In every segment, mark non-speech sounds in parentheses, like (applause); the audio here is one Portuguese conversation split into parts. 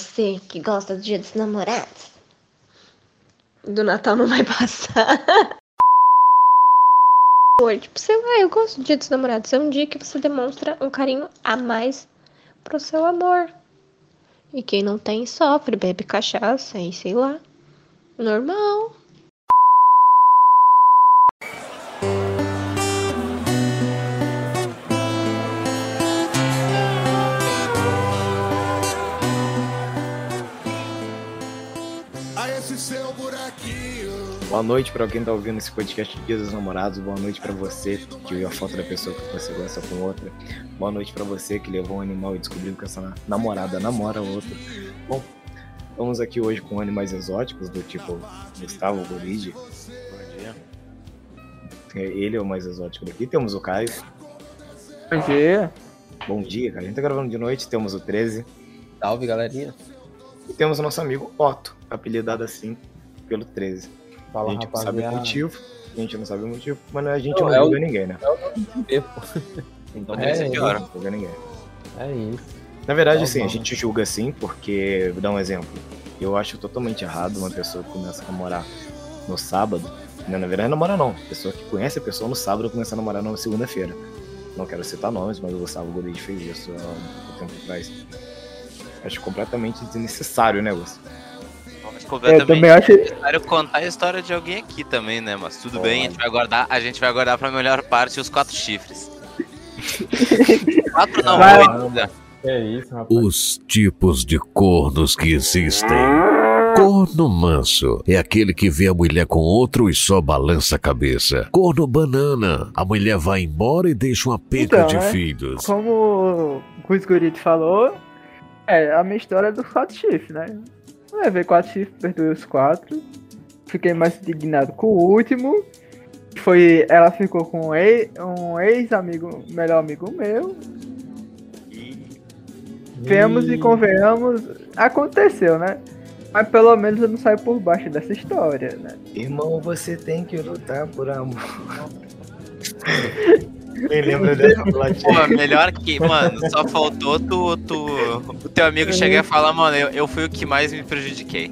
você que gosta do dia dos namorados. Do Natal não vai (laughs) passar. Tipo, sei lá, eu gosto do dia dos namorados. É um dia que você demonstra um carinho a mais pro seu amor. E quem não tem sofre, bebe cachaça e sei lá. Normal. Boa noite para quem tá ouvindo esse podcast de Dia dos Namorados. Boa noite para você que viu a foto da pessoa que você gosta com outra. Boa noite para você que levou um animal e descobriu que essa namorada namora outro. Bom, estamos aqui hoje com animais exóticos do tipo Gustavo Gorigi. Bom dia. É, ele é o mais exótico daqui. Temos o Caio. Bom dia. Bom dia, cara. A gente tá gravando de noite. Temos o 13. Salve, galerinha. E temos o nosso amigo Otto, apelidado assim pelo 13. Fala, a gente rapaziada. não sabe o motivo, a gente não sabe o motivo, mas a gente Não, não é o- julga ninguém, né? (laughs) Então, É, esse é a pior. não julga ninguém. É isso. Na verdade, Tá assim, a gente julga sim, porque, vou dar um exemplo. Eu acho totalmente errado uma pessoa que começa a namorar no sábado. Não, na verdade, namorar não. Pessoa que conhece a pessoa no sábado começa a namorar na segunda-feira. Não quero citar nomes, mas o Gustavo Goleide fez isso há um tempo atrás. Acho completamente desnecessário o negócio. Mas Eu completamente também acho. necessário contar a história de alguém aqui também, né? Mas tudo bem, a gente vai guardar, a gente vai guardar pra melhor parte os quatro chifres. (laughs) quatro não, Vai. oito. né? É isso, rapaz. Os tipos de cornos que existem. Corno manso é aquele que vê a mulher com outro e só balança a cabeça. Corno banana, a mulher vai embora e deixa uma penca Então, de né? filhos. Como o Gurito falou, é a minha história é dos quatro chifres, né? Levei quatro chifres, perdoei os quatro. Fiquei mais indignado com o último. Foi. Ela ficou com um um ex-amigo, melhor amigo meu. Vemos e convenhamos, aconteceu, né? Mas pelo menos eu não saio por baixo dessa história, né? Irmão, você tem que lutar por amor. (laughs) Quem lembra (laughs) dessa platina? Pô, melhor que, mano, só faltou tu, tu o teu amigo chegar e falar, mano, eu, eu fui o que mais me prejudiquei.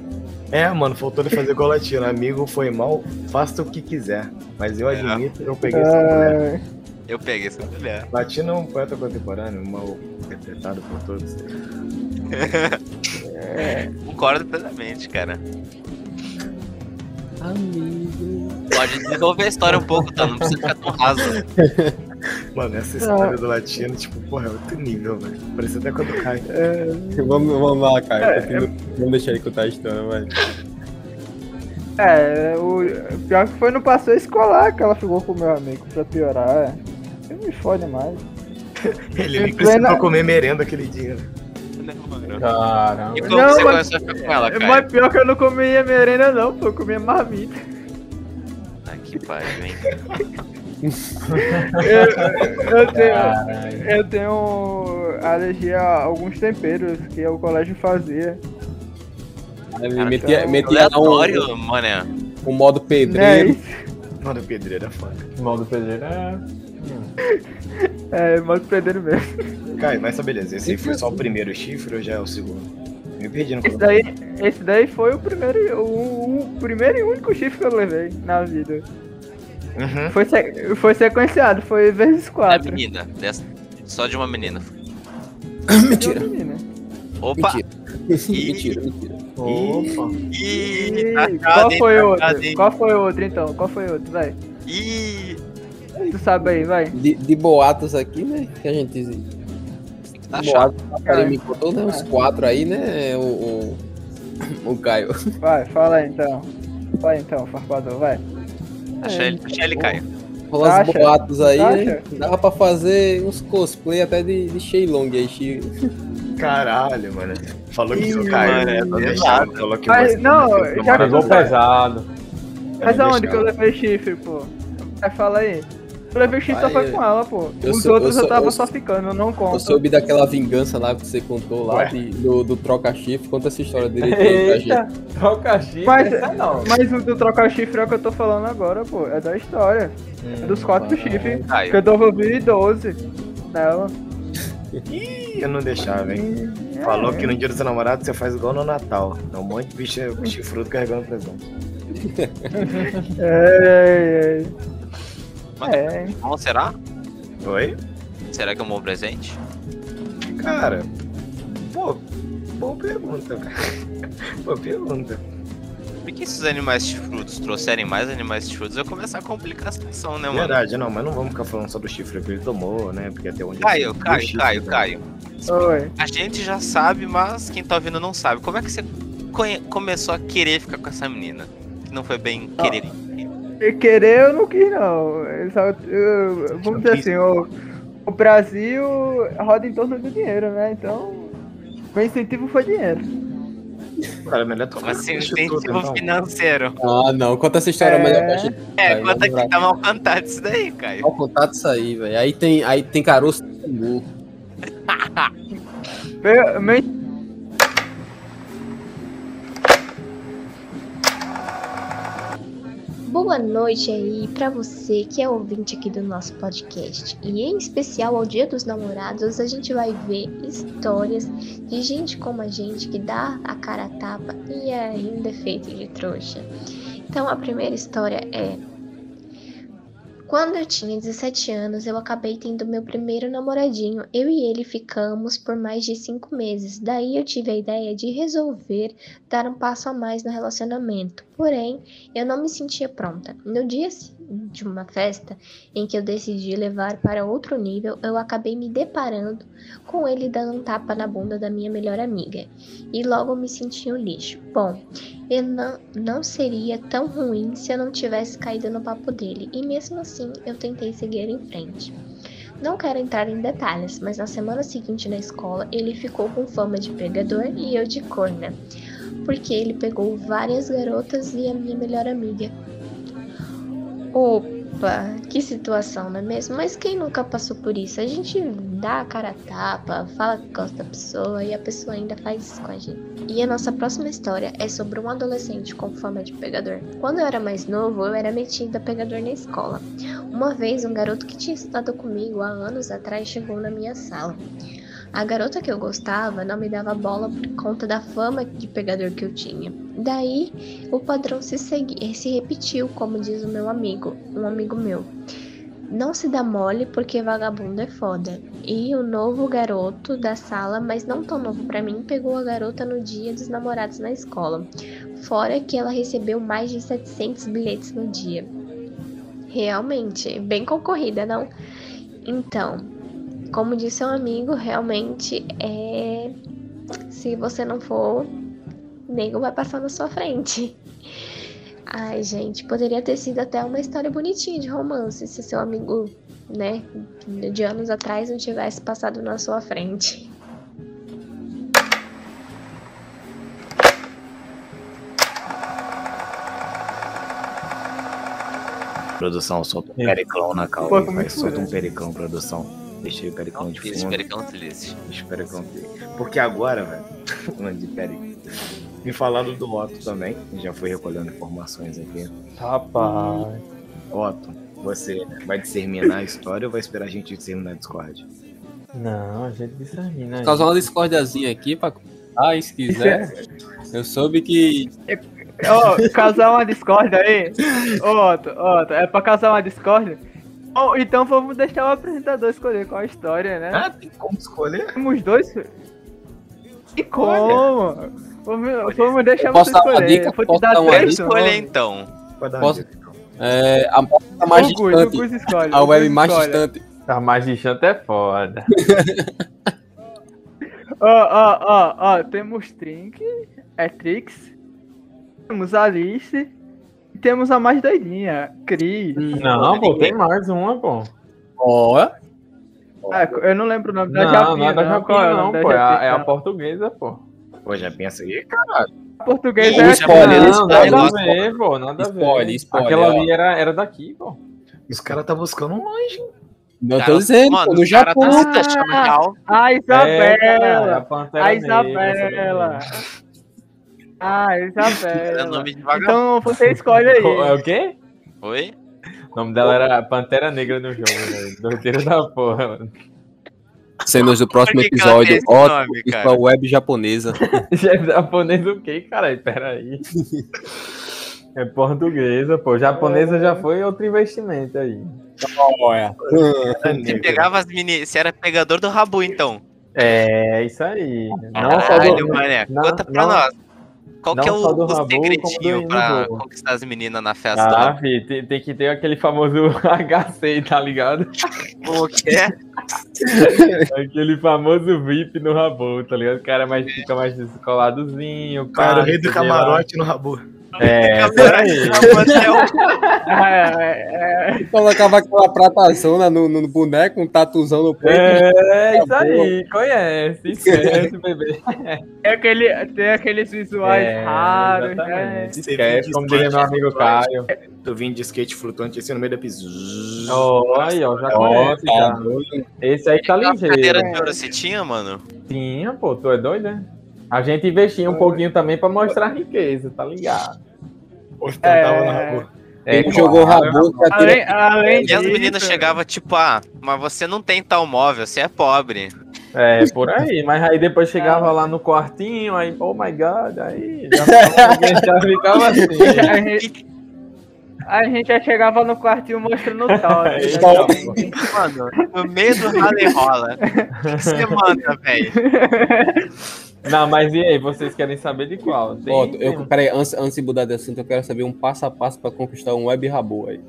É, mano, faltou ele fazer golatina. Amigo, foi mal, faça o que quiser. Mas eu É. admito, eu peguei essa mulher. Ah, Eu peguei essa mulher. Latino é um poeta contemporâneo, mal interpretado por todos. Concordo plenamente, cara. Amigo. Pode desenvolver a história um pouco, tá? Não precisa ficar tão raso. (laughs) Mano, essa história do latino, tipo, porra, é outro nível, velho. Parece até quando cai. Vamos, vamos lá, cara. continua- Vamos deixar ele contar a história, vai. É, o pior que foi no passeio escolar que ela ficou com o meu amigo, pra piorar. Você me fode mais. (laughs) Ele nem Em precisou plena- comer merenda aquele dia. né? Caramba. E como Não, você mas- começou a ficar com ela, cara? Mas pior que eu não comia merenda não, pô, eu comia marmita. Ah, que pariu, hein? (laughs) (laughs) Eu, eu tenho, Caralho. eu tenho alergia a alguns temperos que o colégio fazia. Ele metia, então, metia Aleatório, mané. um, um modo pedreiro. Mano, pedreiro é foda. Modo pedreiro é. É, modo pedreiro mesmo. Caio, mas tá beleza. Esse aí foi só o primeiro chifre ou já é o segundo? Me perdi no Esse daí, esse daí foi o primeiro, o, o primeiro e único chifre que eu levei na vida. Uhum. Foi, se- foi sequenciado, foi vezes Da quatro. menina. dessa- Só de uma menina. (coughs) Mentira. Menina. Opa! Mentira. (laughs) mentira, mentira. Opa. Ih, Ih, tacada, qual foi o tacada, outro? Qual foi outro então? Qual foi o outro? Vai. Ih, Tu sabe aí, vai. De, de boatos aqui, né? Que a gente. tá chato. Karen me contou, né? Uns quatro aí, né? O, o, (coughs) o Caio. Vai, fala aí então. Vai então, farpador, vai. Achei ele, achei ele Caio. Rola uns Acha? boatos aí, né? Dava pra fazer uns cosplay até de, de Shenlong aí, Shi. Caralho, mano. Falou que Ih, o Caio. mano, é Não pesado. deixava, falou que Mas, você não, já pegou pesado. Mas aonde que eu levei chifre, pô? Vai, fala aí. Eu levei chifre só foi com ela, pô. eu Os sou- outros eu eu, sou- tava eu só ficando, eu não Eu conto. soube daquela vingança lá que você contou lá, de- do, do troca-chifre. Conta essa história dele aí pra gente. Eita, troca chifre, Mas- essa não. Mas o do trocar chifre é o que eu tô falando agora, pô. É da história. É dos quatro Hum, chifres. Que eu devolvi 12 nela. Ih, eu não deixava, hein? Falou que no dia do seu namorado você faz igual no Natal. É um monte de bicho chifrudo carregando presente. (laughs) É, Mas é, é. bom, será? Oi? Será que é um bom presente? Cara, pô, boa pergunta, cara. (laughs) Boa pergunta. Por que esses animais chifrudos trouxerem mais animais chifrudos vai começar a complicar a situação, né, mano? Verdade, não, mas não vamos ficar falando só do chifre que ele tomou, né? Porque até onde. Caio, eu sei, Caio, chifre, Caio, né? Caio. Oi. A gente já sabe, mas quem tá ouvindo não sabe. Como é que você conhe- começou a querer ficar com essa menina? Que não foi bem Ah. querer. Querer eu não quis, não. Eu só- eu- vamos dizer assim, o, o Brasil roda em torno do dinheiro, né? Então, o incentivo foi dinheiro. Cara, melhor tomar Assim, incentivo tudo, financeiro. Ah, não. Conta essa história É. melhor pra gente. É, conta que tá mal cantado isso daí, Caio. Qual contato isso aí, velho? Aí tem, aí tem caroço burro. (laughs) Meu, meu Boa noite aí pra você que é ouvinte aqui do nosso podcast. E em especial ao Dia dos Namorados, a gente vai ver histórias de gente como a gente que dá a cara a tapa e ainda é feito de trouxa. Então a primeira história é quando eu tinha 17 anos, eu acabei tendo meu primeiro namoradinho. Eu e ele ficamos por mais de 5 meses. Daí eu tive a ideia de resolver dar um passo a mais no relacionamento. Porém, eu não me sentia pronta. No dia de uma festa em que eu decidi levar para outro nível, eu acabei me deparando com ele dando um tapa na bunda da minha melhor amiga. E logo me senti um lixo. Bom, eu não, não seria tão ruim se eu não tivesse caído no papo dele. E mesmo assim, eu tentei seguir em frente. Não quero entrar em detalhes, mas na semana seguinte na escola ele ficou com fama de pegador e eu de corna porque ele pegou várias garotas e a minha melhor amiga. Opa, que situação, não é mesmo? Mas quem nunca passou por isso? A gente dá a cara a tapa, fala que gosta da pessoa e a pessoa ainda faz isso com a gente. E a nossa próxima história é sobre um adolescente com fama de pegador. Quando eu era mais novo, eu era metida a pegador na escola. Uma vez, um garoto que tinha estudado comigo há anos atrás chegou na minha sala. A garota que eu gostava não me dava bola por conta da fama de pegador que eu tinha. Daí, o padrão se, segui, se repetiu, como diz o meu amigo, um amigo meu. Não se dá mole porque vagabundo é foda. E o novo garoto da sala, mas não tão novo pra mim, pegou a garota no dia dos namorados na escola. Fora que ela recebeu mais de 700 bilhetes no dia. Realmente, bem concorrida, não? Então, como disse um amigo, realmente é. Se você não for, nego vai passar na sua frente. (laughs) Ai, gente, poderia ter sido até uma história bonitinha de romance se seu amigo, né, de anos atrás não tivesse passado na sua frente. Produção, solta um É. periclão na calma. Pô, vai, muito solta um feliz. periclão, produção. Deixa aí o periclão de Fiz fundo. pericão feliz. Deixa o periclão ter. Porque agora, velho, (laughs) falando de periclão. Me falaram do Otto também, já foi recolhendo informações aqui. Rapaz. Otto, você vai discerminar a história ou vai esperar a gente discerminar a Discord? Não, a gente discermina. aí. Causar uma discordiazinha aqui pra ah, se quiser. (laughs) Eu soube que. Ó, casar uma discórdia aí. Ô, Otto, Otto, é pra casar uma discórdia? Bom, então vamos deixar o apresentador escolher qual a história, né? Ah, tem como escolher? Temos dois. E como? Vamos, vamos deixar Posso você dar uma escolher. dica? Vou te Posso dar três nomes. então. Pode dar Posso- então. É, a porta mais O Gus, distante. escolhe. A web mais escolhe. distante. Tá mais distante é foda. (laughs) Ó, ó, ó, ó, temos Trink, é Trix, temos Alice temos a mais doidinha, Cris. Não, pô, tem mais uma, pô. Ó, Ah, eu não lembro o nome da Não, Japinha, não é da não. Japinha, é não, pô. É a, Japinha? é a portuguesa, pô. Pô, já pensa aí? A portuguesa é spoiler, Não, spoiler, nada a spoiler. ver, pô, nada a ver. Spoiler, spoiler, Aquela ó. ali era, era daqui, pô. Os caras tá buscando um longe. não Cara, tô dizendo, mano, no cara Japão. tá se achando real. A É, cara, é Isabela! a a Negra, Isabela! essa Ah, (laughs) É Isabela! nome. Então você escolhe daí. (laughs) É aí. o quê? Oi? O nome dela era Pantera Negra no jogo, velho. Doideira da porra, mano. Cenas do próximo episódio. Ótimo, nome, isso cara? é web japonesa. É (laughs) japonês o quê, caralho? Peraí. É portuguesa, pô. Japonesa já foi outro investimento aí. Olha. Você pegava as mini. Você era pegador do Rabu, então. É, isso aí. Não só Caralho, do, mané. não- Conta pra não- nós. Qual que é não o, o Rabu, segredinho pra Rabu. conquistar as meninas na festa Ah, fi, tem, tem que ter aquele famoso (laughs) HC, tá ligado? (laughs) O quê? (laughs) Aquele famoso VIP no Rabu, tá ligado? O cara mais, fica mais descoladozinho. pá, Cara, o rei do lá. camarote no Rabu. É, (laughs) isso aí. É, (laughs) Colocava aquela pratazona no, no boneco, um tatuzão no peito. É, isso aí, conhece, esquece, bebê. Tem, aquele, tem aqueles visuais É, raros, né? Esquece, como diria meu amigo. Caio. Tu vim de skate flutuante assim no meio da pista. Ó, aí, ó, já conhece, tá já. doido. Esse aí tá Uma cadeira ligeiro. de ouro você tinha, mano? Tinha, pô, tu é doido, né? A gente investia um pouquinho também pra mostrar a riqueza, tá ligado? Ostentava É. no Rabu. É, Ele jogou. Rabu que Além, além E as meninas chegavam tipo, ah, mas você não tem tal móvel, você é pobre. É, por aí. Mas aí depois chegava lá no quartinho, aí, oh my god, aí já, já (laughs) ficava assim. A gente, já chegava no quartinho mostrando o tal. (laughs) né? Aí, então. Mano, no meio do rally rola. O que você manda, velho? Não, mas e aí, vocês querem saber de qual? Tem- Ó, tem- eu, peraí, antes, antes de mudar de assunto, eu quero saber um passo a passo pra conquistar um web Rabu aí.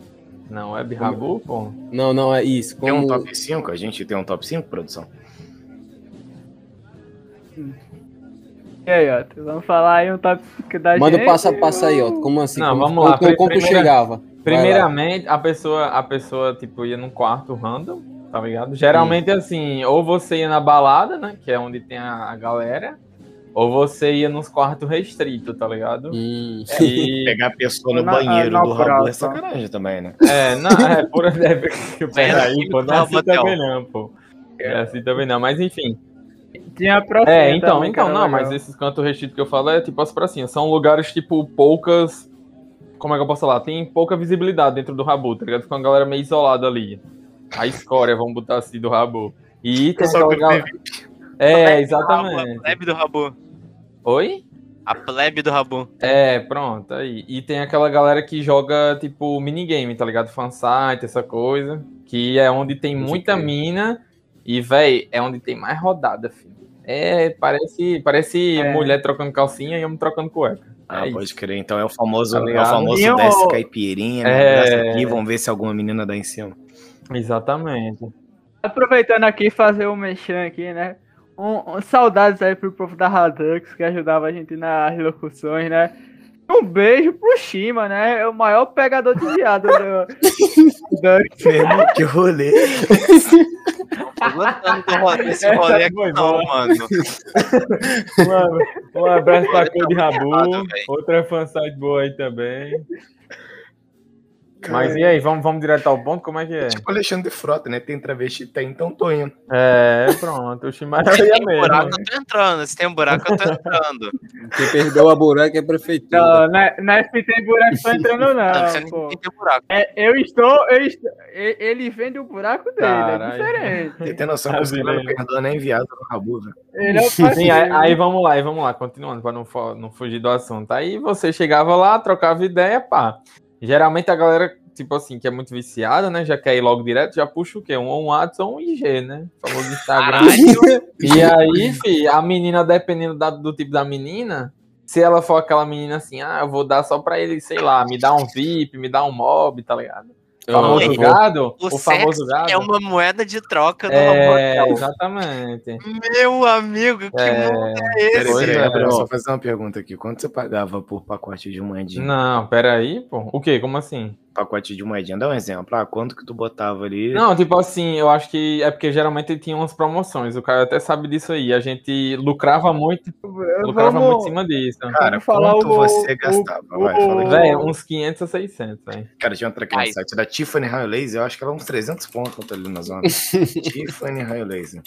Não, é Rabu, pô. Não, não, é isso. Tem um Como... top 5? A gente tem um top 5, produção? E aí, ó, vamos falar aí um top que da Manda gente. o passo a passo aí, ó. Como assim? Não, como, vamos lá. Como, como tu Primeira- chegava? Primeiramente, a pessoa, a pessoa, tipo, ia num quarto random, tá ligado? Geralmente, assim, ou você ia na balada, né? Que é onde tem a, a galera, ou você ia nos quartos restritos, tá ligado? Hum. E, (laughs) Pegar a pessoa no Na- banheiro na do Rabu é sacanagem também, né? é, não, é, por (laughs) é, peraí, pô, não é assim também não, pô. É assim também não, mas enfim. Tinha a próxima. É, então, também, então, não, legal. mas esses cantos restritos que eu falo é tipo as pracinhas. São lugares, tipo, poucas. Como é que eu posso falar? Tem pouca visibilidade dentro do Rabu, tá ligado? Fica uma galera meio isolada ali. A escória, vamos botar assim, do Rabu. E tem Só aquela que galera. É, exatamente. A plebe do Rabu. Oi? A plebe do Rabu. É, pronto, aí. E tem aquela galera que joga, tipo, minigame, tá ligado? Fansite, essa coisa. Que é onde tem muita mina. E, véi, é onde tem mais rodada, filho. É, parece, parece É. mulher trocando calcinha e homem trocando cueca. Ah, É pode crer. Então é o famoso, Tá é o famoso E o- desce caipirinha, né? É. Aqui, vamos ver se alguma menina dá em cima. Exatamente. Aproveitando aqui, fazer um mexão aqui, né? Um, um- saudades aí pro povo da Radux, que ajudava a gente nas locuções, né? Um beijo pro Shima, né? É o maior pegador de viado (laughs) do, do, (laughs) que rolê. Do rolê, aqui não, mano. Um, abraço pra Cor de Rabu. Outra fansite boa aí também. Mas e aí, vamos, vamos direto ao ponto? Como é que é? Tipo Alexandre Frota, né? Tem travesti, tem, então tô indo. É, pronto. O Shimara Se ia tem buraco, mesmo. eu tô entrando. Se tem um buraco, eu tô entrando. Quem perdeu a buraca é a prefeitura. Não, não é, não é se tem buraco tá entrando, Não, não. tem buraco. É, eu estou, eu estou. Ele vende o buraco dele, Caralho. é diferente. Você tem noção que os caras não perdoam nem viado no Rabu, velho. É o Sim, aí, aí vamos lá, aí vamos lá, continuando, pra não, não fugir do assunto. Aí você chegava lá, trocava ideia, pá. Geralmente a galera, tipo assim, que é muito viciada, né? Já quer ir logo direto, já puxa o quê? Um, um WhatsApp ou um IG, né? O famoso Instagram. E aí, fi, a menina, dependendo da- do tipo da menina, se ela for aquela menina assim, ah, eu vou dar só pra ele, sei lá, me dá um VIP, me dá um mob, tá ligado? O famoso vou- gado, O, o, famoso gado. é uma moeda de troca do É, Rabu. exatamente. Meu amigo, que É, mundo é esse? Peraí, é, Gabriel, só fazer uma pergunta aqui. Quanto você pagava por pacote de moedinha? Não, peraí, pô. O quê? Como assim? Pacote de moedinha, dá um exemplo. Ah, quanto que tu botava ali? Não, tipo assim, eu acho que é porque geralmente tinha umas promoções. O cara até sabe disso aí. A gente lucrava muito, lucrava Vamos- muito em cima disso. Cara, falar quanto o- você o- gastava? Vai, o- fala aí. Véi, uns 500 a 600, velho. Cara, tinha outra aqui no site da Tiffany Raio Laser, eu acho que ela é uns 300 pontos ali na zona. (laughs) Tiffany Raio Laser.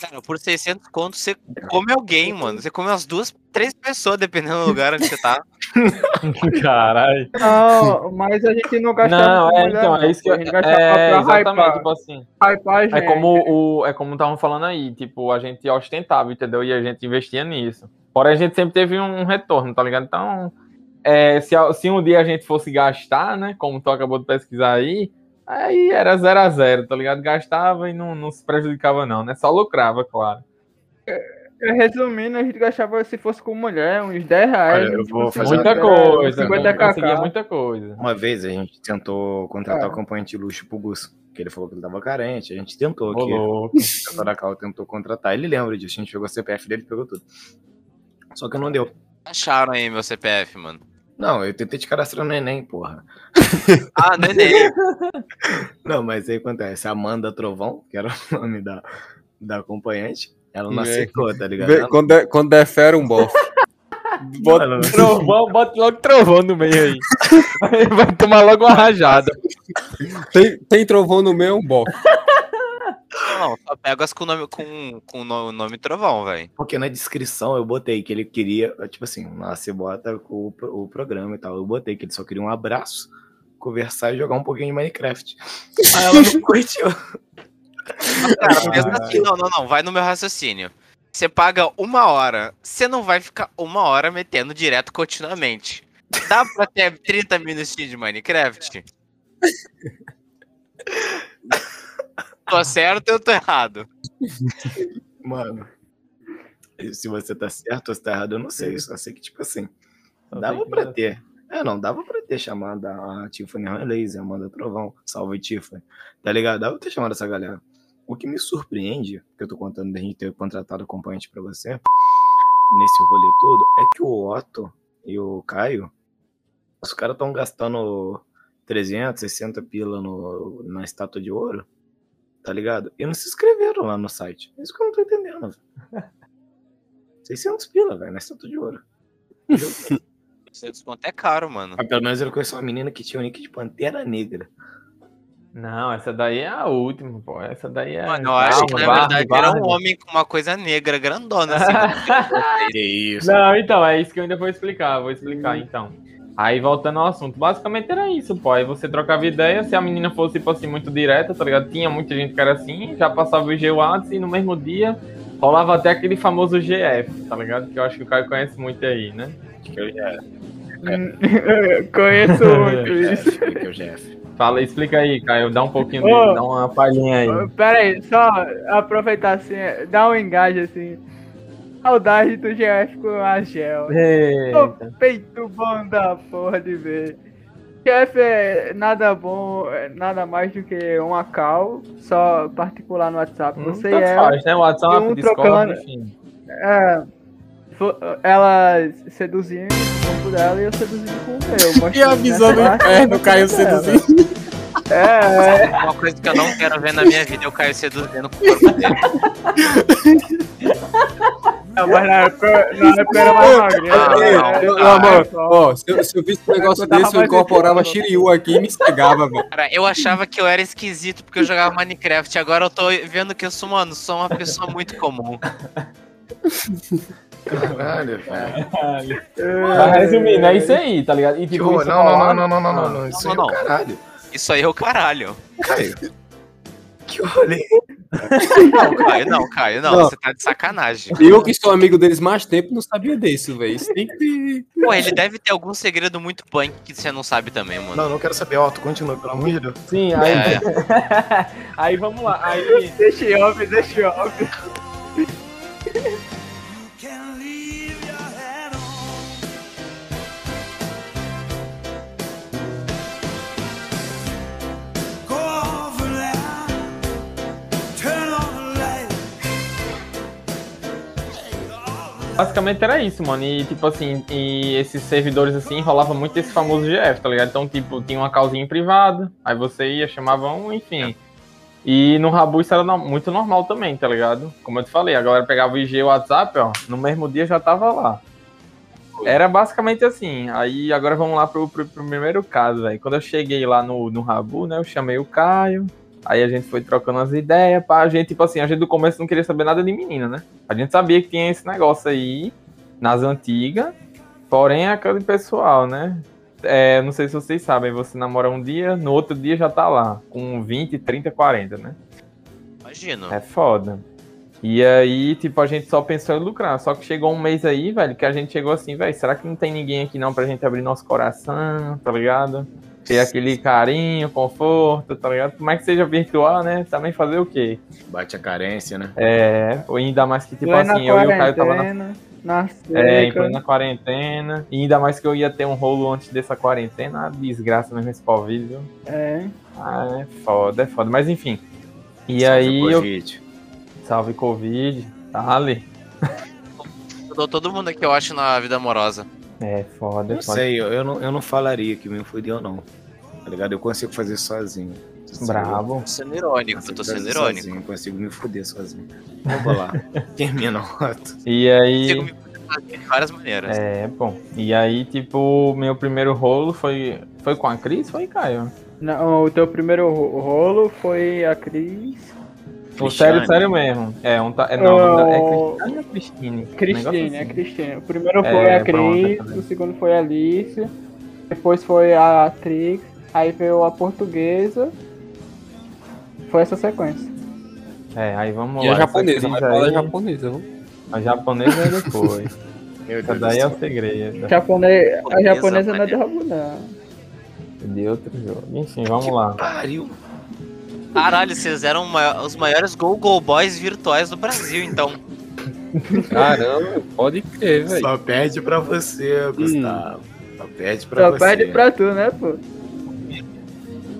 Cara, por 600 contos você come alguém, mano. Você come umas duas, três pessoas, dependendo do lugar onde você tá. (laughs) Caralho. Não, mas a gente não gastava Não, é, então, não, é isso que eu, A gente gastava é, exatamente, hypar, tipo assim. hypar É gente. como o é como estavam falando aí, tipo, a gente ostentava, entendeu? E a gente investia nisso. Porém, a gente sempre teve um retorno, tá ligado? Então, é, se, se um dia a gente fosse gastar, né? Como tu acabou de pesquisar aí, aí era zero a zero, tá ligado? Gastava e não, não se prejudicava, não, né? Só lucrava, claro. Resumindo, a gente gastava, se fosse com mulher, uns 10 reais. Olha, eu vou uns fazer 50 Muita coisa, 50 conseguia muita coisa. Uma vez a gente tentou contratar É. o acompanhante de luxo pro Gus, que ele falou que ele tava carente. A gente tentou aqui. Rolou. A Soracau tentou contratar. Ele lembra disso. A gente pegou o CPF dele e pegou tudo. Só que não deu. Acharam aí meu CPF, mano. Não, eu tentei te cadastrar no Enem, porra. (laughs) Ah, neném. (laughs) Não, mas aí acontece. A Amanda Trovão, que era o nome da, da acompanhante, ela não É. aceitou, tá ligado? Ela- Quando, de- quando defere um bofe. (laughs) Bota- Mano, Trovão, bota logo trovão no meio aí. Vai, vai tomar logo uma rajada. tem, tem trovão no meio, é um bofe. Não, só pega as com o nome, com, com o no- nome Trovão, velho. Porque na descrição eu botei que ele queria, tipo assim, lá você bota o, o programa e tal. Eu botei que ele só queria um abraço, conversar e jogar um pouquinho de Minecraft. (laughs) Aí ela não curtiu. Cara, (laughs) pensa assim, não, não, não, vai no meu raciocínio. Você paga uma hora, você não vai ficar uma hora metendo direto continuamente. Dá pra ter 30 minutinhos de Minecraft? (laughs) tô certo ou eu tô errado? Mano, se você tá certo ou se tá errado, eu não sei. Eu só sei que, tipo assim, dava pra ter. É, não, dava pra ter chamado a Tiffany Laser, Amanda Trovão, Salve Tiffany, tá ligado? Dava pra ter chamado essa galera. O que me surpreende, que eu tô contando da gente ter contratado acompanhante pra você, nesse rolê todo, é que o Otto e o Caio, os caras tão gastando 360 pila no, na estátua de ouro, tá ligado? E não se inscreveram lá no site. É isso que eu não tô entendendo, velho. (laughs) 600 pila, velho, na estátua de ouro. (laughs) 600 conto é caro, mano. Mas pelo menos eu conheço uma menina que tinha o nick de Pantera Negra. Não, essa daí é a última, pô. Essa daí é. Mano, eu acho que na verdade era um homem com uma coisa negra grandona, assim. (laughs) Que isso. Não, então, é isso que eu ainda vou explicar, vou explicar então. Aí voltando ao assunto, basicamente era isso, pô. Aí você trocava ideia, se a menina fosse, tipo assim, muito direta, tá ligado? Tinha muita gente que era assim, já passava o G WhatsApp e no mesmo dia rolava até aquele famoso GF, tá ligado? Que eu acho que o Caio conhece muito aí, né? Acho que eu já (laughs) Conheço muito isso. Que eu já Fala, explica aí, Caio, dá um pouquinho dele, dá uma palhinha aí. Pera aí, só aproveitar assim, dá um engaje assim. Saudade do GF com a Gel. Eita. peito bom da porra de ver. GF é nada bom, é nada mais do que uma call, só particular no WhatsApp. Hum, Você é faz, né? WhatsApp, um Discord, trocando- enfim. É, ela seduzindo o corpo dela e eu seduzindo com o meu. (laughs) E a visão do inferno, Caio seduzindo. (laughs) É, é. Uma coisa que eu não quero ver na minha vida é o Caio seduzindo com o corpo dele. (laughs) Não, mas na época, na época era mais magrinho. Ah, Eu- não, mano, só. ó, se eu, se eu visse um negócio desse, eu incorporava. Shiryu aqui e me cegava, velho. Cara, eu achava que eu era esquisito porque eu jogava Minecraft. Agora eu tô vendo que eu sou, mano, sou uma pessoa muito comum. Caralho, velho. Mas resumindo, é isso aí, tá ligado? E tipo, Não, não, rolar- não, não, não, não, não, não. Isso Não, aí é o caralho. Isso aí é o caralho. Caio. Que rolê. Não, Caio, não, Caio, não. Não. Você tá de sacanagem. Eu que sou amigo deles mais tempo não sabia disso, velho. Isso tem que ter. Pô, ele deve ter algum segredo muito punk que você não sabe também, mano. Não, não quero saber. Otto, continua, pelo amor de Deus. Sim, aí. É. (laughs) aí vamos lá. Aí. Deixa off, deixa off. Basicamente era isso, mano. E tipo assim, e esses servidores assim rolava muito esse famoso GF, tá ligado? Então, tipo, tinha uma calzinha privada, aí você ia, chamava um, enfim. E no Rabu isso era muito normal também, tá ligado? Como eu te falei, a galera pegava o IG e o WhatsApp, ó, no mesmo dia já tava lá. Era basicamente assim. Aí agora vamos lá pro, pro- pro primeiro caso, velho. Quando eu cheguei lá no, no Rabu, né, eu chamei o Caio, Aí a gente foi trocando as ideias, pá. A gente, tipo assim, a gente do começo não queria saber nada de menina, né? A gente sabia que tinha esse negócio aí nas antigas, porém é aquele pessoal, né? É, não sei se vocês sabem, você namora um dia, no outro dia já tá lá, com 20, 30, 40, né? Imagino. É foda. E aí, tipo, a gente só pensou em lucrar. Só que chegou um mês aí, velho, que a gente chegou assim, velho, será que não tem ninguém aqui não pra gente abrir nosso coração, tá ligado? Ter aquele carinho, conforto, tá ligado? Por mais que seja virtual, né? Também fazer o quê? Bate a carência, né? É, ou ainda mais que, tipo assim, eu e o Caio tava na, quarentena, na é, em seca. plena quarentena. E ainda mais que eu ia ter um rolo antes dessa quarentena. Ah, desgraça mesmo esse Covid, viu? É. Ah, é foda, é foda. Mas enfim. E Salve aí eu. Covid. Salve Covid. Tá ali. Eu dou todo mundo aqui, eu acho, na vida amorosa. É foda, é Não foda. sei, eu, eu não, eu não falaria que me fudeu, não. Tá ligado? Eu consigo fazer sozinho. Bravo. Tô sendo irônico, eu Consigo tô sendo irônico. Sozinho, consigo me fuder sozinho. Vamos lá. (laughs) Termina o ato. E aí. Consigo me fazer de várias maneiras. É, bom. E aí, tipo, meu primeiro rolo foi. Foi com a Cris? Foi, Caio? Não, o teu primeiro ro- rolo foi a Cris. O sério, sério mesmo. É, um tá. É, não, Oh. é Cristiane ou Cristine? Um Cristine, é assim. Cristine. O primeiro É, foi a pronto, Cris, também. o segundo foi a Alice, depois foi a Trix, aí veio a portuguesa. Foi essa sequência. É, aí vamos E lá. a essa japonesa, da aí- japonesa, viu? A japonesa é depois. (laughs) Essa daí do é o segredo. Japonês, a japonesa não é rabo, não. De outro jogo. Enfim, vamos lá. Pariu. Caralho, vocês eram os maiores Go Go Boys virtuais do Brasil, então. (laughs) Caramba, pode crer, velho. Só perde pra você, Gustavo. Só perde pra Só você. perde pra tu, né, pô?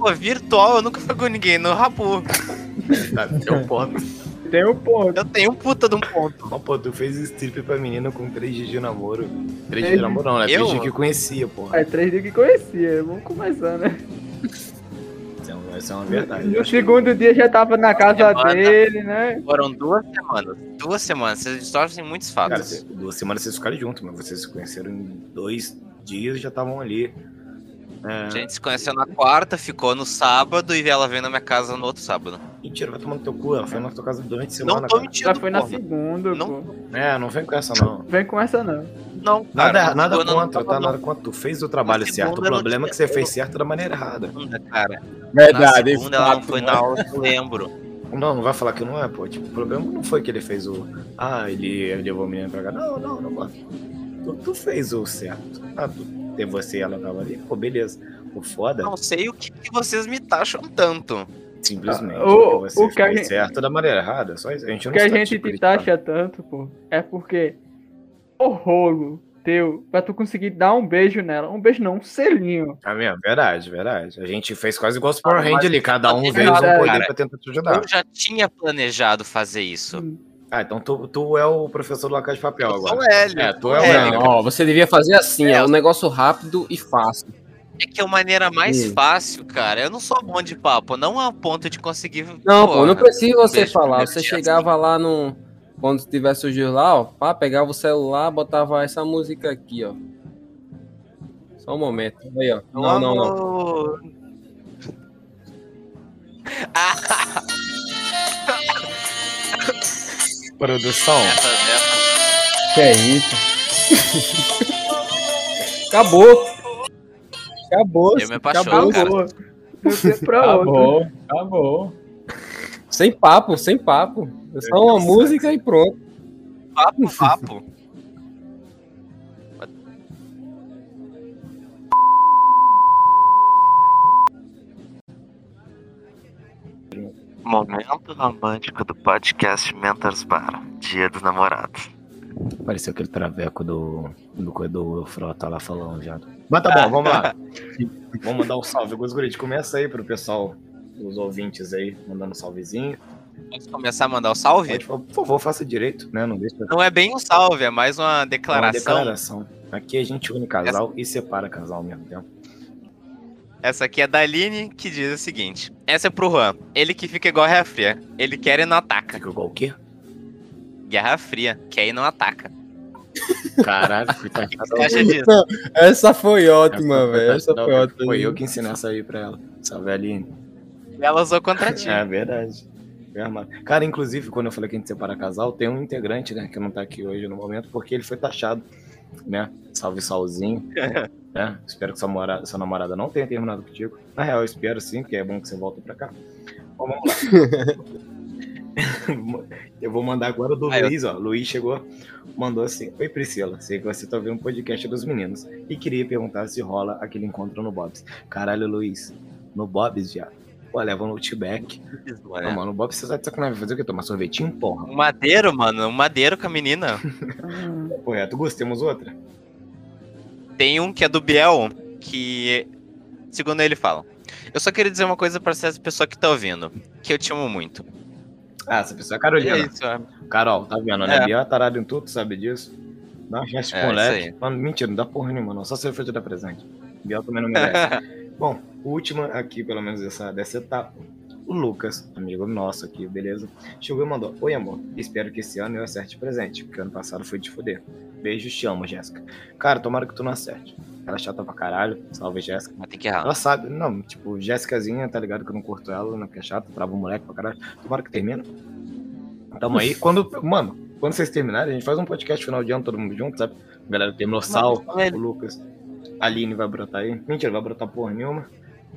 Pô, virtual, eu nunca fui com ninguém no Rabu. Tá, teu ponto. Tem um ponto. Eu tenho um puta de um ponto. Mas, pô, tu fez strip pra menina com 3 dias de namoro. 3 dias de namoro não, né? 3 Eu? dias que conhecia, porra. É três dias que conhecia, vamos começar, né? Isso é uma- Isso é uma verdade. No segundo dia já tava na casa Semana. dele, né? Foram duas semanas. Duas semanas. Vocês distorcem muitos Cara, fatos. cê- duas semanas vocês ficaram juntos, mas vocês se conheceram em dois dias e já estavam ali. É, A gente se conheceu na quarta, ficou no sábado e ela veio na minha casa no outro sábado. Mentira, vai tomar no teu cu. Ela foi na tua casa durante a semana. Não tô cara. mentindo, Já foi na porra. segunda, Não. pô. É, não vem com essa não. Vem com essa não. Não, Nada, cara, nada não contra, tava tá? Nada contra. Tu fez o trabalho Na certo. O não problema é que você fez certo da maneira errada. cara. Verdade, na segunda ela não fato, foi né? na aula que eu lembro. Não, não vai falar que não é, pô. Tipo, o problema não foi que ele fez o. Ah, ele, ele levou a menina pra cá. Não, não, não, mano. Tu, tu fez o certo. Ah, tu, tem você e ela tava ali. Pô, beleza. O foda, Não sei o que, que vocês me taxam tanto. simplesmente, Ah, o- você o que a gente- certo da maneira errada. Só isso. A gente O não que a gente tipo te taxa tanto, pô, é porque o rolo teu, pra tu conseguir dar um beijo nela, um beijo não, um selinho. Ah, mesmo, verdade, verdade. A gente fez quase igual os Power Ah, Rangers ali. Cada um tá veio um poder pra tentar te ajudar. Eu já tinha planejado fazer isso. Ah, então tu, tu é o professor do Laca de Papel sou agora. o Hélio. É, tu é o Hélio. Hélio. Não, ó, você devia fazer assim, É, é um negócio rápido e fácil. É que é a maneira mais Hum. fácil, cara. Eu não sou bom de papo, não a ponto de conseguir. Não, pô, não precisa você beijo falar. Você chegava lá no. Quando tivesse o giro lá, ó, pá, pegava o celular, botava essa música aqui, ó. Só um momento. Aí, ó. Não, não, não. Amor. (laughs) Produção. Essa, essa. Que é isso? (laughs) Acabou. Acabou. Eu me apaixono, acabou. Acabou, acabou. Sem papo, sem papo. É só uma música e pronto. Papo, papo. Momento romântico do podcast Mentors Bar, Dia dos Namorados. Pareceu aquele traveco do, do corredor Frota lá falando já. Mas tá bom, (laughs) vamos lá. vamos mandar um salve. Gosgurite, começa aí pro pessoal, os ouvintes aí, mandando um salvezinho. Posso começar a mandar o salve? Pode, por favor, faça direito, né? Não deixa Não é bem um salve, é mais uma uma declaração. declaração. Aqui a gente une casal e separa casal ao mesmo tempo. Essa aqui é da Aline, que diz o seguinte: Essa é pro Juan. Ele que fica igual a Guerra Fria. Ele quer e não ataca. Fica igual o quê? Guerra Fria, quer e não ataca. Caralho, (laughs) você acha disso? Essa foi ótima, velho. Essa foi ótima. Foi eu que ensinei essa aí pra ela. Salve, Aline. E ela usou contra ti. É verdade. Cara, inclusive, quando eu falei que a gente separa casal, tem um integrante, né, que não tá aqui hoje no momento, porque ele foi taxado, né? Salve Salzinho. né? (laughs) Espero que sua, mora- sua namorada não tenha terminado contigo. Na real, eu espero sim, porque é bom que você volta pra cá. Bom, vamos lá. (laughs) eu vou mandar agora do Aí, ó. Luiz, ó. Luiz chegou, mandou assim: Oi Priscila, sei que você tá ouvindo o podcast dos meninos e queria perguntar se rola aquele encontro no Bob's. Caralho, Luiz, no Bob's já. Pô, leva um notebook. Não, Mano. mano, o Bob, você tá de sacanagem. Fazer o quê? Tomar sorvetinho? Porra. Um madeiro, mano. Um madeiro com a menina. (laughs) Correto. Gus, temos outra? Tem um que é do Biel, que, segundo ele, fala. Eu só queria dizer uma coisa pra essa pessoa que tá ouvindo. Que eu te amo muito. Ah, essa pessoa é a Carolina. é isso, é. Carol, tá vendo, né? É. Bia é tarado em tudo, sabe disso? Dá uma chance É, pro moleque. isso aí. Mano, mentira, não dá porra nenhuma, não. Só se for te dar presente. Biel também não merece. (laughs) Bom, o último aqui, pelo menos dessa, dessa etapa. O Lucas, amigo nosso aqui, beleza? Chegou e mandou: Oi, amor. Espero que esse ano eu acerte presente, porque ano passado foi de fuder. Beijos, te amo, Jéssica. Cara, tomara que tu não acerte. Ela é chata pra caralho. Salve, Jéssica. Mas tem que errar. Ela sabe, não, tipo, Jéssicazinha, tá ligado que eu não curto ela, não que é chata, trava o moleque pra caralho. Tomara que termina. Tamo aí. Quando, mano, quando vocês terminarem, a gente faz um podcast final de ano, todo mundo junto, sabe? A galera terminou, Sal, o Lucas, a Aline vai brotar aí. Mentira, vai brotar porra nenhuma.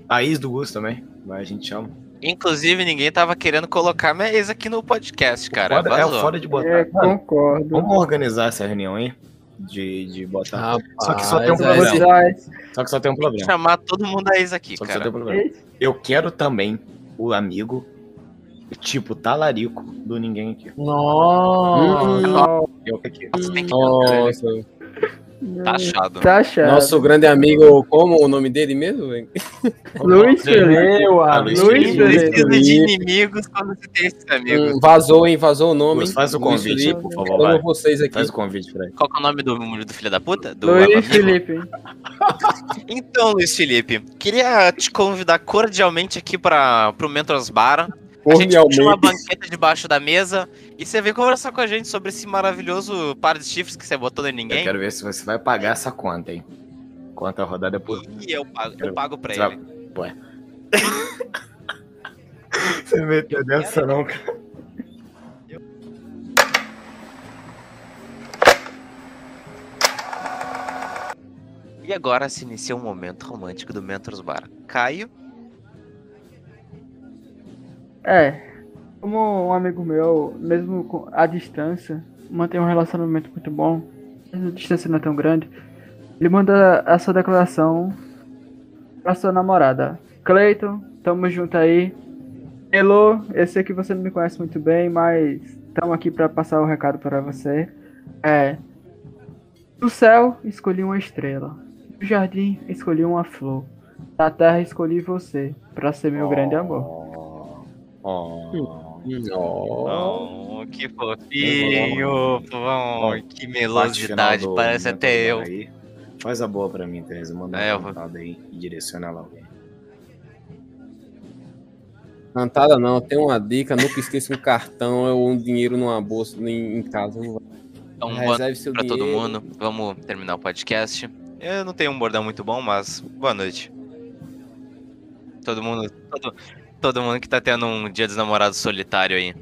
A Is do Gus também, vai, a gente chama. Inclusive, ninguém tava querendo colocar minha ex aqui no podcast, cara. foda, é foda de botar. É, concordo. vamos organizar essa reunião aí. De, de botar. Rapaz, Só que só tem um é, problema. Mas, Só que só tem um problema. Chamar todo mundo a ex aqui, Só que só cara. tem um problema. Eu quero também o amigo, tipo, talarico do ninguém aqui. Nossa. Eu aqui. Nossa, Nossa. Tá achado. tá achado. Nosso grande amigo, como o nome dele mesmo? velho? (laughs) Luiz Felipe. Ah. Luiz Felipe. Precisa de inimigos quando você tem esses amigos. Hum, vazou, hein? Vazou o nome. Hein? faz o Luiz convite, Felipe. por favor, vai. vocês aqui. Faz o convite ele. Qual que é o nome do, do filho da puta? Do Luiz? Felipe. Então, Luiz Felipe, queria te convidar cordialmente aqui para o Mentors Bar. A gente puxa uma banqueta debaixo da mesa e você vem conversar com a gente sobre esse maravilhoso par de chifres que você botou em Eu ninguém. quero ver se você vai pagar essa conta, hein? Quanto a rodada é por. E eu pago, eu pago pra Sabe? ele. Ué. (laughs) Você meteu dessa não, cara. E agora se inicia um momento romântico do Mentors Bar. Caio, É, como um amigo meu, mesmo à distância, mantém um relacionamento muito bom, mas a distância não é tão grande, ele manda a sua declaração pra sua namorada. Cleiton, tamo junto aí. Elo, eu sei que você não me conhece muito bem, mas estamos aqui pra passar o recado para você. É. No céu, escolhi uma estrela. No jardim, escolhi uma flor. Na terra, escolhi você, pra ser meu grande amor. Oh. Oh. oh, que fofinho, oh, que melosidade, do parece até eu. aí. Faz a boa pra mim, Teresa. Manda É, uma vou- cantada aí e direciona ela alguém. Cantada não, tem uma dica, nunca esqueça um cartão ou um dinheiro numa bolsa em, em casa. Então, boa Reserve seu pra todo mundo. Vamos terminar o podcast. Eu não tenho um bordão muito bom, mas boa noite. Todo mundo, todo, todo mundo que tá tendo um dia dos namorados solitário aí.